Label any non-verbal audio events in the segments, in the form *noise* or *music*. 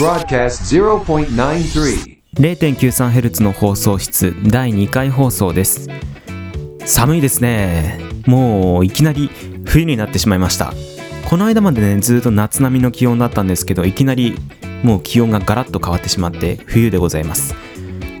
Broadcast 0.93Hz の放送室第2回放送です寒いですねもういきなり冬になってしまいましたこの間までねずっと夏並みの気温だったんですけどいきなりもう気温がガラッと変わってしまって冬でございます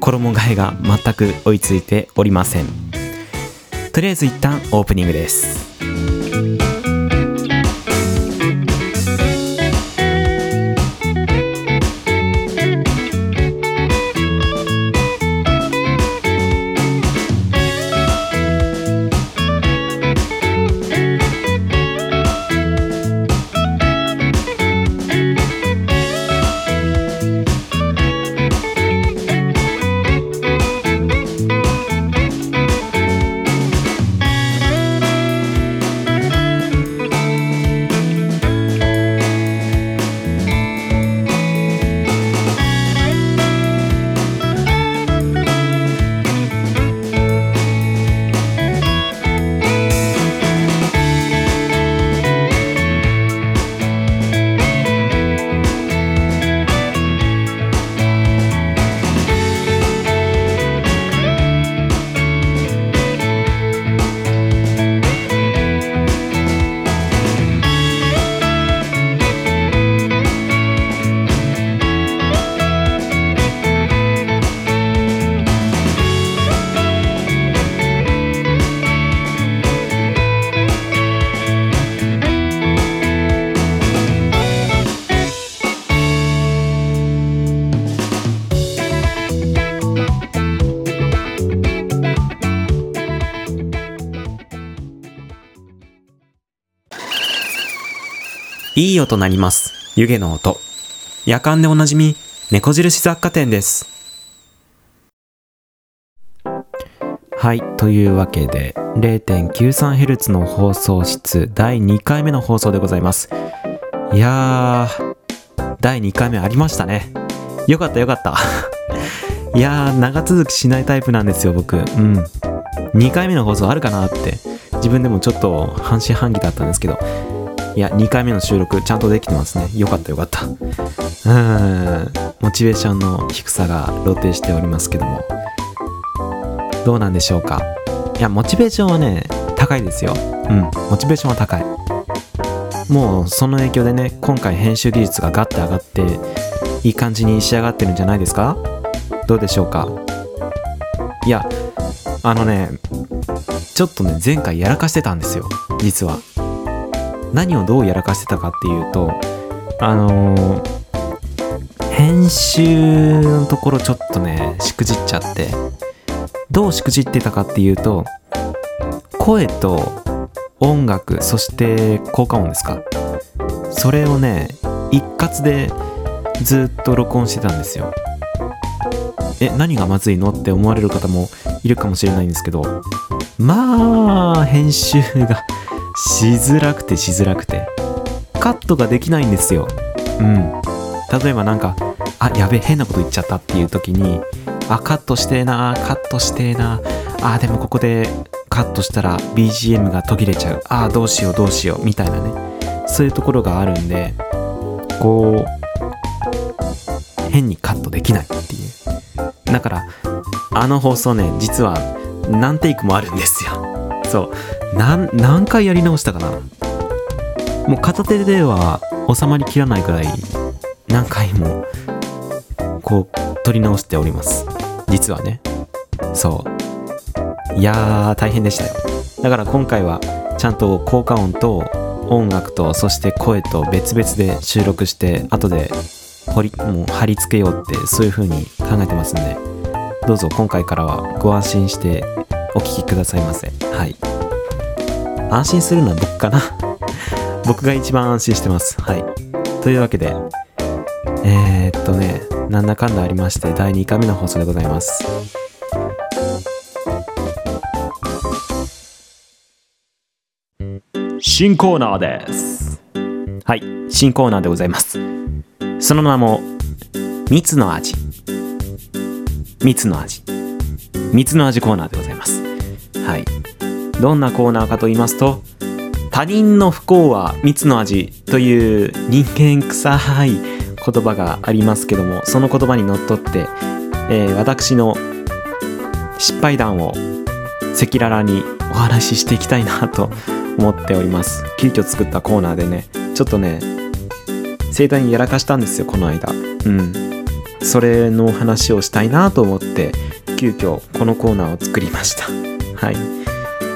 衣替えが全く追いついておりませんとりあえず一旦オープニングですいい音鳴ります。湯気の音。夜間でおなじみ、猫印雑貨店です。はい。というわけで、0.93Hz の放送室第2回目の放送でございます。いやー、第2回目ありましたね。よかったよかった。*laughs* いやー、長続きしないタイプなんですよ、僕。うん。2回目の放送あるかなって、自分でもちょっと半信半疑だったんですけど、いや、2回目の収録ちゃんとできてますね。よかったよかった。うーん、モチベーションの低さが露呈しておりますけども。どうなんでしょうか？いや、モチベーションはね、高いですよ。うん、モチベーションは高い。もう、その影響でね、今回編集技術がガッて上がって、いい感じに仕上がってるんじゃないですか？どうでしょうか？いや、あのね、ちょっとね、前回やらかしてたんですよ。実は。何をどうやらかしてたかっていうとあのー編集のところちょっとねしくじっちゃってどうしくじってたかっていうと声と音楽そして効果音ですか。それをね一括でずっと録音してたんですよ。え何がまずいの？って思われる方もいるかもしれないんですけどまあ編集がしづらくてしづらくて。カットができないんですよ。うん。例えばなんかあやべえ変なこと言っちゃったっていう時にあカットしてえなカットしてえなあでもここでカットしたら BGM が途切れちゃう。あどうしようどうしようみたいなね。そういうところがあるんでこう変にカットできないっていう。だからあの放送ね実は何テイクもあるんですよ。そう。なん何回やり直したかな？もう片手では収まりきらないくらい何回もこう撮り直しております。実はね。そう。いやー大変でしたよ。だから今回はちゃんと効果音と音楽とそして声と別々で収録して後で掘りもう貼り付けようってそういう風に考えてますんでどうぞ今回からはご安心してお聞きくださいませ。はい。安心するのは僕かな。*laughs* 僕が一番安心してます。はい。というわけでえー、っとねなんだかんだありまして第2回目の放送でございます。新コーナーです。はい。新コーナーでございます。その名も蜜の味。蜜の味。蜜の味コーナーでございます。はいどんなコーナーかと言いますと他人の不幸は蜜の味という人間臭い言葉がありますけどもその言葉にのっとって、えー私の失敗談を赤裸々にお話ししていきたいなと思っております。急遽作ったコーナーでねちょっとね盛大にやらかしたんですよこの間。うん。それの話をしたいなと思って急遽このコーナーを作りました。はい。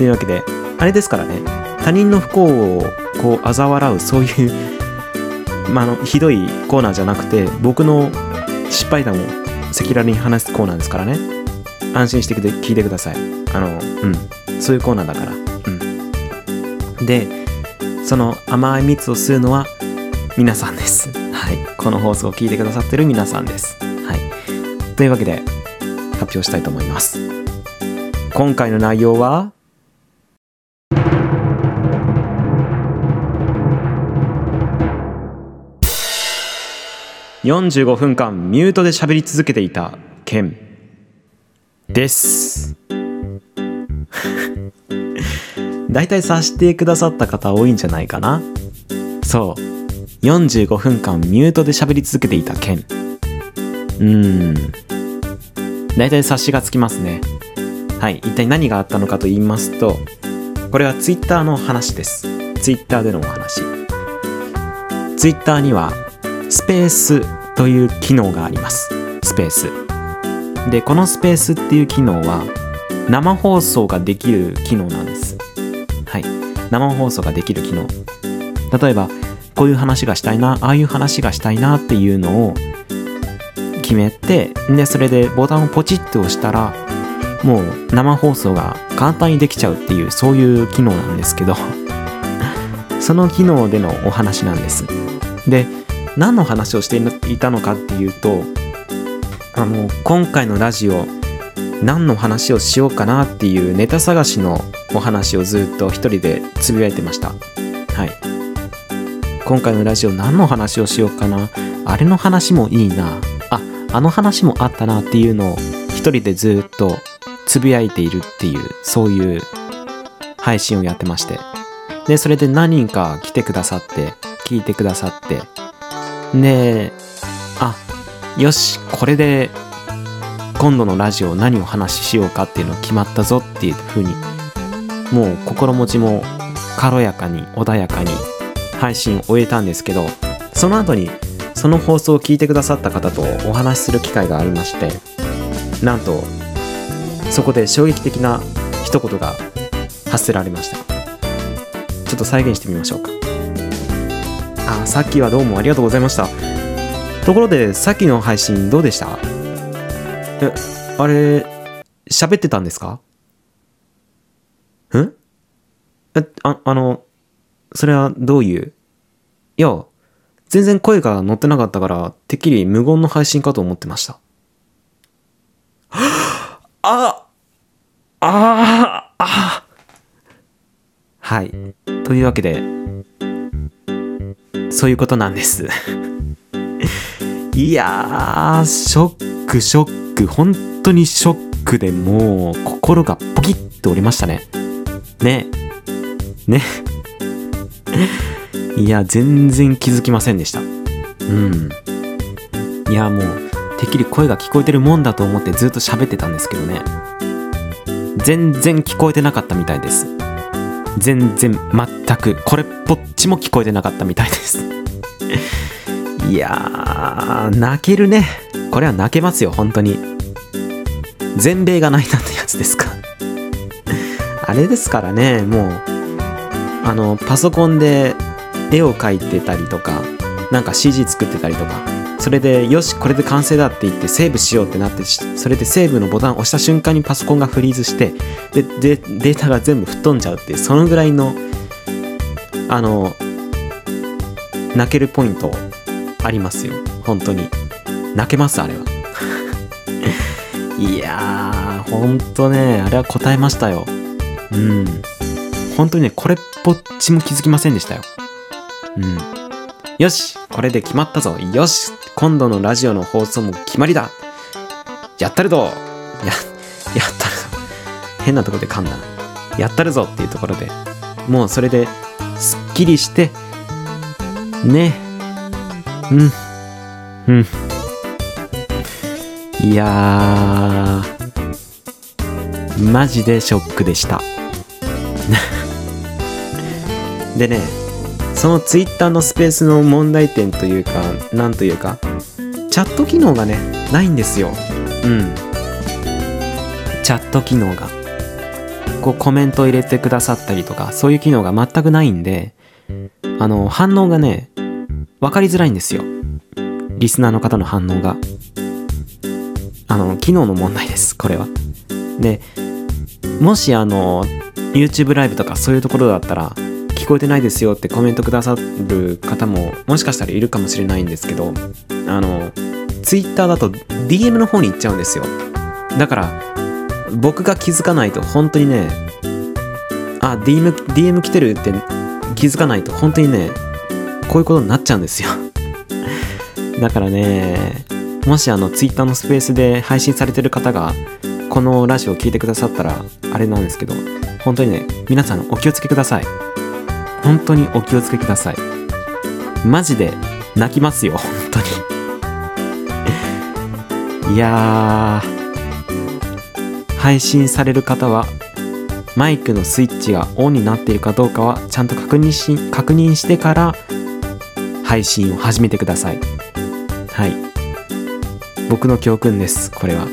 というわけであれですからね他人の不幸をこう嘲笑うそういう、*laughs* まあ、のひどいコーナーじゃなくて僕の失敗談を赤裸々に話すコーナーですからね。安心して聞いてください。あのうん。そういうコーナーだから。うん。でその甘い蜜を吸うのは皆さんです。はい。この放送を聞いてくださってる皆さんです。はい。というわけで発表したいと思います。今回の内容は45分間ミュートで喋り続けていた件です。*laughs* 大体察してくださった方多いんじゃないかな。そう。45分間ミュートで喋り続けていた件うーん。大体察しがつきますね。はい。一体何があったのかと言いますとこれは Twitter の話です。Twitter でのお話。Twitter にはスペースという機能があります。スペース。でこのスペースっていう機能は生放送ができる機能なんです。はい。生放送ができる機能。例えばこういう話がしたいなああいう話がしたいなっていうのを決めてでそれでボタンをポチッと押したらもう生放送が簡単にできちゃうっていうそういう機能なんですけど。*laughs* その機能でのお話なんです。で何の話をしていたのかっていうとあの今回のラジオ何の話をしようかなっていうネタ探しのお話をずっと一人でつぶやいてました。はい。今回のラジオ何の話をしようかな？あれの話もいいな。ああの話もあったなっていうのを一人でずっとつぶやいているっていうそういう配信をやってまして。でそれで何人か来てくださって聞いてくださってであよしこれで今度のラジオ何を話ししようかっていうの決まったぞっていう風にもう心持ちも軽やかに穏やかに配信を終えたんですけどその後にその放送を聞いてくださった方とお話しする機会がありましてなんとそこで衝撃的な一言が発せられました。ちょっと再現してみましょうか。あさっきはどうもありがとうございました。ところでさっきの配信どうでした？えあれ喋ってたんですか？ん？えああのそれはどういう？いや全然声が乗ってなかったからてっきり無言の配信かと思ってました。ああああ。はい。というわけでそういうことなんです。*laughs* いやーショックショック。本当にショックでもう心がポキッと折りましたね。ね。ね。*laughs* いや全然気づきませんでした。うん。いやもうてっきり声が聞こえてるもんだと思ってずっと喋ってたんですけどね。全然聞こえてなかったみたいです。全然全くこれっぽっちも聞こえてなかったみたいです。*laughs* いやー泣けるね。これは泣けますよ本当に。全米が泣いたってやつですか。*laughs* あれですからねもうあのパソコンで絵を描いてたりとかなんか CG 作ってたりとかそれでよしこれで完成だって言ってセーブしようってなってそれでセーブのボタンを押した瞬間にパソコンがフリーズしてでデータが全部吹っ飛んじゃうっていうそのぐらいのあの泣けるポイントありますよ。本当に。泣けますあれは。*laughs* いやーほんとねあれは答えましたよ。うん。本当にねこれっぽっちも気づきませんでしたよ。うん。よしこれで決まったぞ。よし。今度のラジオの放送も決まりだ。やったるぞ。ややったるぞ。変なとこで噛んだな。やったるぞっていうところでもうそれですっきりしてね。うん。うん。いやー。マジでショックでした。*laughs* でねそのツイッターのスペースの問題点というかなんというかチャット機能がねないんですよ。うん。チャット機能が。こうコメントを入れてくださったりとかそういう機能が全くないんであの反応がね分かりづらいんですよ。リスナーの方の反応が。あの機能の問題ですこれは。でもしあの YouTube ライブとかそういうところだったらこえてないですよってコメントくださる方ももしかしたらいるかもしれないんですけどあの Twitter だと DM の方に行っちゃうんですよ。だから僕が気づかないと本当にねあ DM, DM 来てるって気づかないと本当にねこういうことになっちゃうんですよ。*laughs* だからねもしあの Twitter のスペースで配信されてる方がこのラジオを聞いてくださったらあれなんですけど本当にね皆さんお気をつけください。本当にお気をつけください。マジで泣きますよ本当に。*laughs* いやー。配信される方はマイクのスイッチがオンになっているかどうかはちゃんと確認し確認してから配信を始めてください。はい。僕の教訓ですこれは。はい。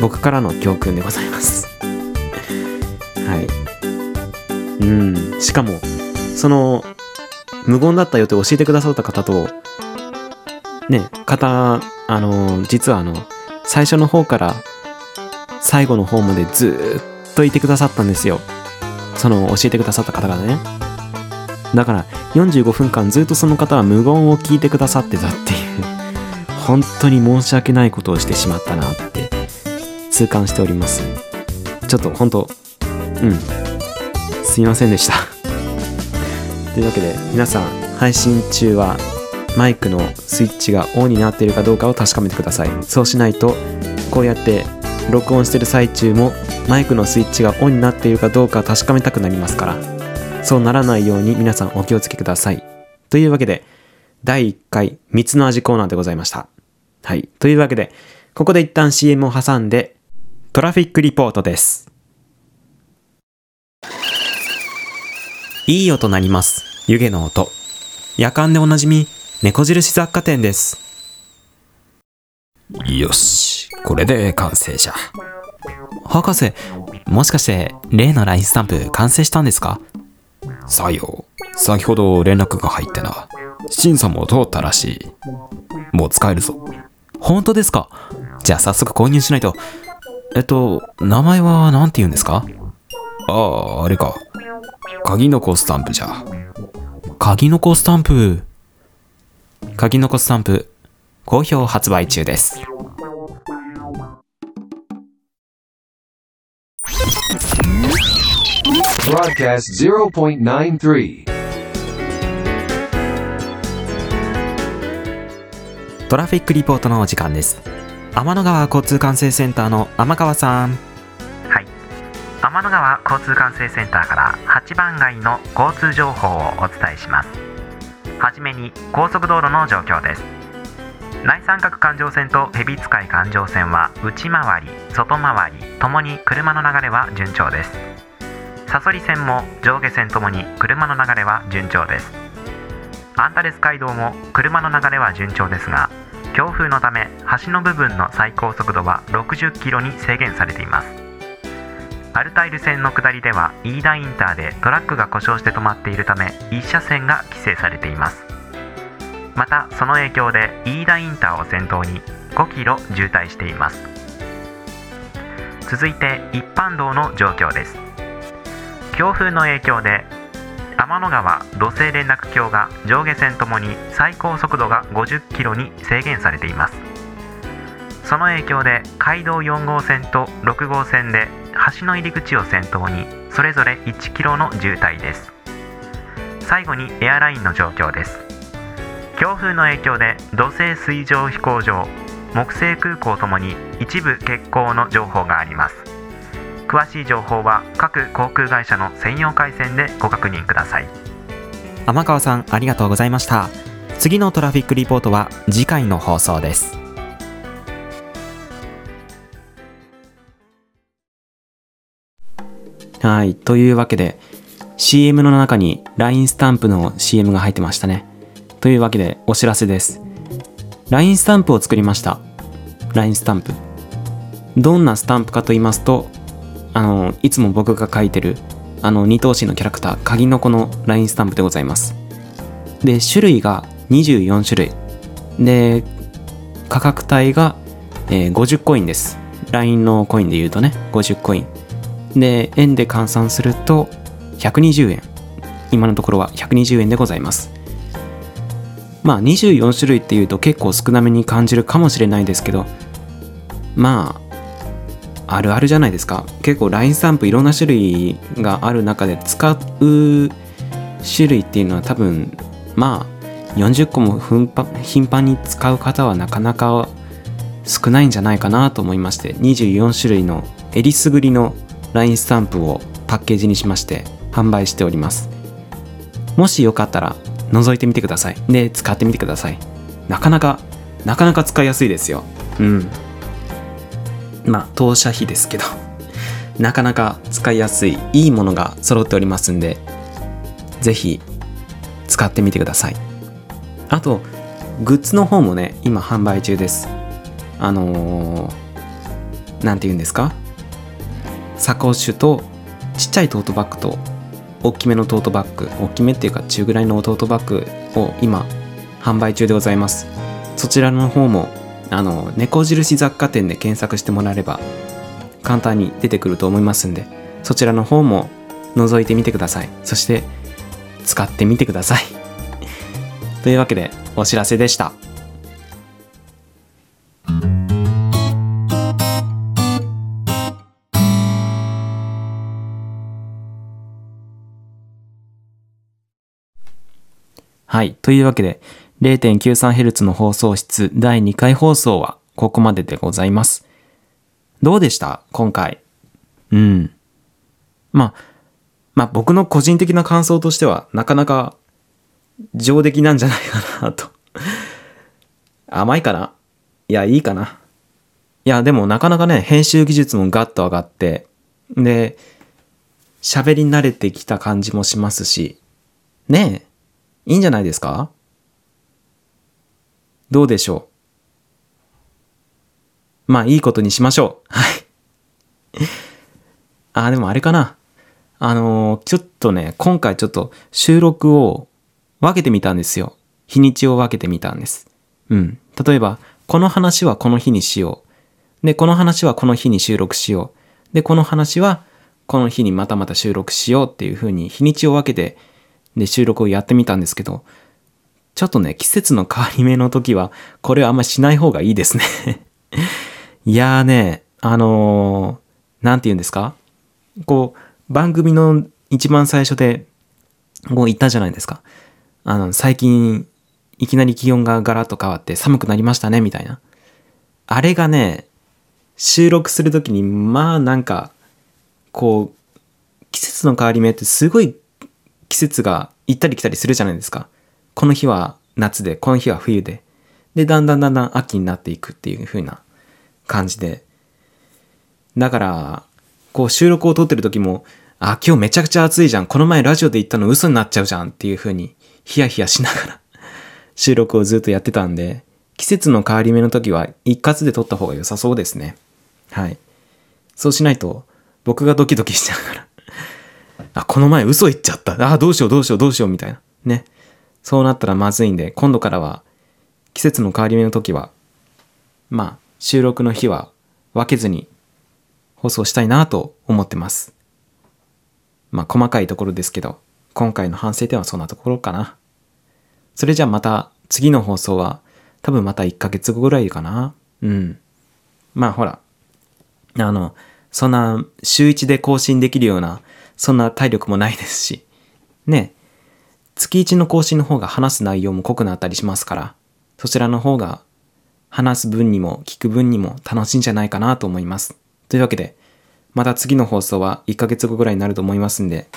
僕からの教訓でございます。はい。うん。しかもその無言だったよって教えてくださった方とね方あの実はあの最初の方から最後の方までずっといてくださったんですよ。その教えてくださった方がね。だから45分間ずっとその方は無言を聞いてくださってたっていう。本当に申し訳ないことをしてしまったなって痛感しております。ちょっと本当うん。すいませんでした。というわけで皆さん配信中はマイクのスイッチがオンになっているかどうかを確かめてください。そうしないとこうやって録音してる最中もマイクのスイッチがオンになっているかどうか確かめたくなりますから。そうならないように皆さんお気をつけください。というわけで第1回蜜の味コーナーでございました。はい。というわけでここで一旦 CM を挟んでトラフィックリポートです。いい音鳴ります湯気の音夜間でおなじみ猫印雑貨店ですよし、これで完成じゃ。博士もしかして例の LINE スタンプ完成したんですか？さよう、先ほど連絡が入ってな。審査も通ったらしい。もう使えるぞ。本当ですか？じゃあ早速購入しないとえっと名前は何て言うんですか？ああ、あれか。鍵の子スタンプじゃ。鍵の子スタンプ。鍵の子スタンプ。好評発売中です。Broadcast 0.93. トラフィックリポートのお時間です。天の川交通管制センターの天川さん。はい天の川交通管制センターから8番街の交通情報をお伝えします。はじめに高速道路の状況です。内三角環状線と蛇使い環状線は内回り外回りともに車の流れは順調です。サソリ線も上下線ともに車の流れは順調です。アンタレス街道も車の流れは順調ですが強風のため橋の部分の最高速度は60キロに制限されています。アルタイル線の下りでは飯田インターでトラックが故障して止まっているため1車線が規制されています。またその影響で飯田インターを先頭に5キロ渋滞しています。続いて一般道の状況です。強風の影響で天の川土星連絡橋が上下線ともに最高速度が50キロに制限されています。その影響で街道4号線と6号線で橋の入り口を先頭にそれぞれ1キロの渋滞です。最後にエアラインの状況です。強風の影響で土星水上飛行場木星空港ともに一部欠航の情報があります。詳しい情報は各航空会社の専用回線でご確認ください。天川さんありがとうございました。次のトラフィックリポートは次回の放送です。はいというわけで CM の中に LINE スタンプの CM が入ってましたね。というわけでお知らせです。LINE スタンプを作りました。LINE スタンプ。どんなスタンプかと言いますとあのいつも僕が書いてるあの二頭身のキャラクター鍵の子の LINE スタンプでございます。で種類が24種類。で価格帯が、えー50コインです。LINE のコインで言うとね50コイン。で円で換算すると120円。今のところは120円でございます。まあ24種類っていうと結構少なめに感じるかもしれないですけどまああるあるじゃないですか。結構 LINE スタンプいろんな種類がある中で使う種類っていうのは多分まあ40個も頻繁に使う方はなかなか少ないんじゃないかなと思いまして24種類のえりすぐりの LINE スタンプをパッケージにしまして販売しております。もしよかったら覗いてみてください。で使ってみてください。なかなかなかなか使いやすいですよ。うん。まあ当社費ですけど。*laughs* なかなか使いやすいいいものが揃っておりますんでぜひ使ってみてください。あとグッズの方もね今販売中です。あのー、て言うんですか？サコッシュとちっちゃいトートバッグと大きめのトートバッグ大きめっていうか中ぐらいのトートバッグを今販売中でございます。そちらの方もあの猫印雑貨店で検索してもらえれば簡単に出てくると思いますんでそちらの方も覗いてみてください。そして使ってみてください。*laughs* というわけでお知らせでした。はい。というわけで、0.93Hz の放送室第2回放送はここまででございます。どうでした？今回。うん。まあ、まあ僕の個人的な感想としては、なかなか上出来なんじゃないかなと。*laughs* 甘いかな？いや、いいかな？いや、でもなかなかね、編集技術もガッと上がって、で、喋り慣れてきた感じもしますし、ねえ、いいんじゃないですか？どうでしょう？まあ、いいことにしましょう。はい。あ、でもあれかな。あのーちょっとね、今回ちょっと収録を分けてみたんですよ。日にちを分けてみたんです。うん。例えば、この話はこの日にしよう。で、この話はこの日に収録しよう。で、この話はこの日にまたまた収録しようっていう風に日にちを分けて、で、収録をやってみたんですけど、ちょっとね、季節の変わり目の時は、これはあんましない方がいいですね。*laughs* いやーね、あのーなんて言うんですか？こう、番組の一番最初で、こう言ったじゃないですか。あの、最近、いきなり気温がガラッと変わって寒くなりましたね、みたいな。あれがね、収録するときに、まあなんか、こう、季節の変わり目ってすごい季節が行ったり来たりするじゃないですか。この日は夏で、この日は冬で。で、だんだんだんだん秋になっていくっていう風な感じで。だから、こう収録を撮ってる時も、あ、今日めちゃくちゃ暑いじゃん。この前ラジオで言ったの嘘になっちゃうじゃんっていう風に、ヒヤヒヤしながら *laughs* 収録をずっとやってたんで、季節の変わり目の時は一括で撮った方が良さそうですね。はい。そうしないと、僕がドキドキしちゃうから。あ、この前嘘言っちゃった。あ、どうしようどうしようどうしようみたいな。ね。そうなったらまずいんで、今度からは季節の変わり目の時は、まあ、収録の日は分けずに放送したいなと思ってます。まあ、細かいところですけど、今回の反省点はそんなところかな。それじゃあまた次の放送は多分また1ヶ月後ぐらいかな。うん。まあほら、あの、そんな週1で更新できるような、そんな体力もないですし、ね。月1の更新の方が話す内容も濃くなったりしますから、そちらの方が話す分にも聞く分にも楽しいんじゃないかなと思います。というわけで、また次の放送は1ヶ月後ぐらいになると思いますんで、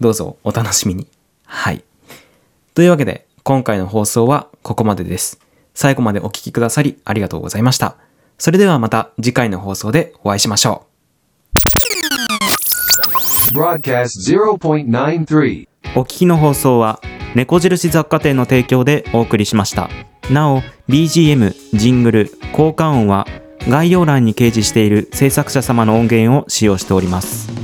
どうぞお楽しみに。はい。というわけで、今回の放送はここまでです。最後までお聞きくださりありがとうございました。それではまた次回の放送でお会いしましょう。Broadcast 0.93. お聞きの放送は猫印雑貨店の提供でお送りしました。なお、BGM、ジングル、効果音は概要欄に掲示している制作者様の音源を使用しております。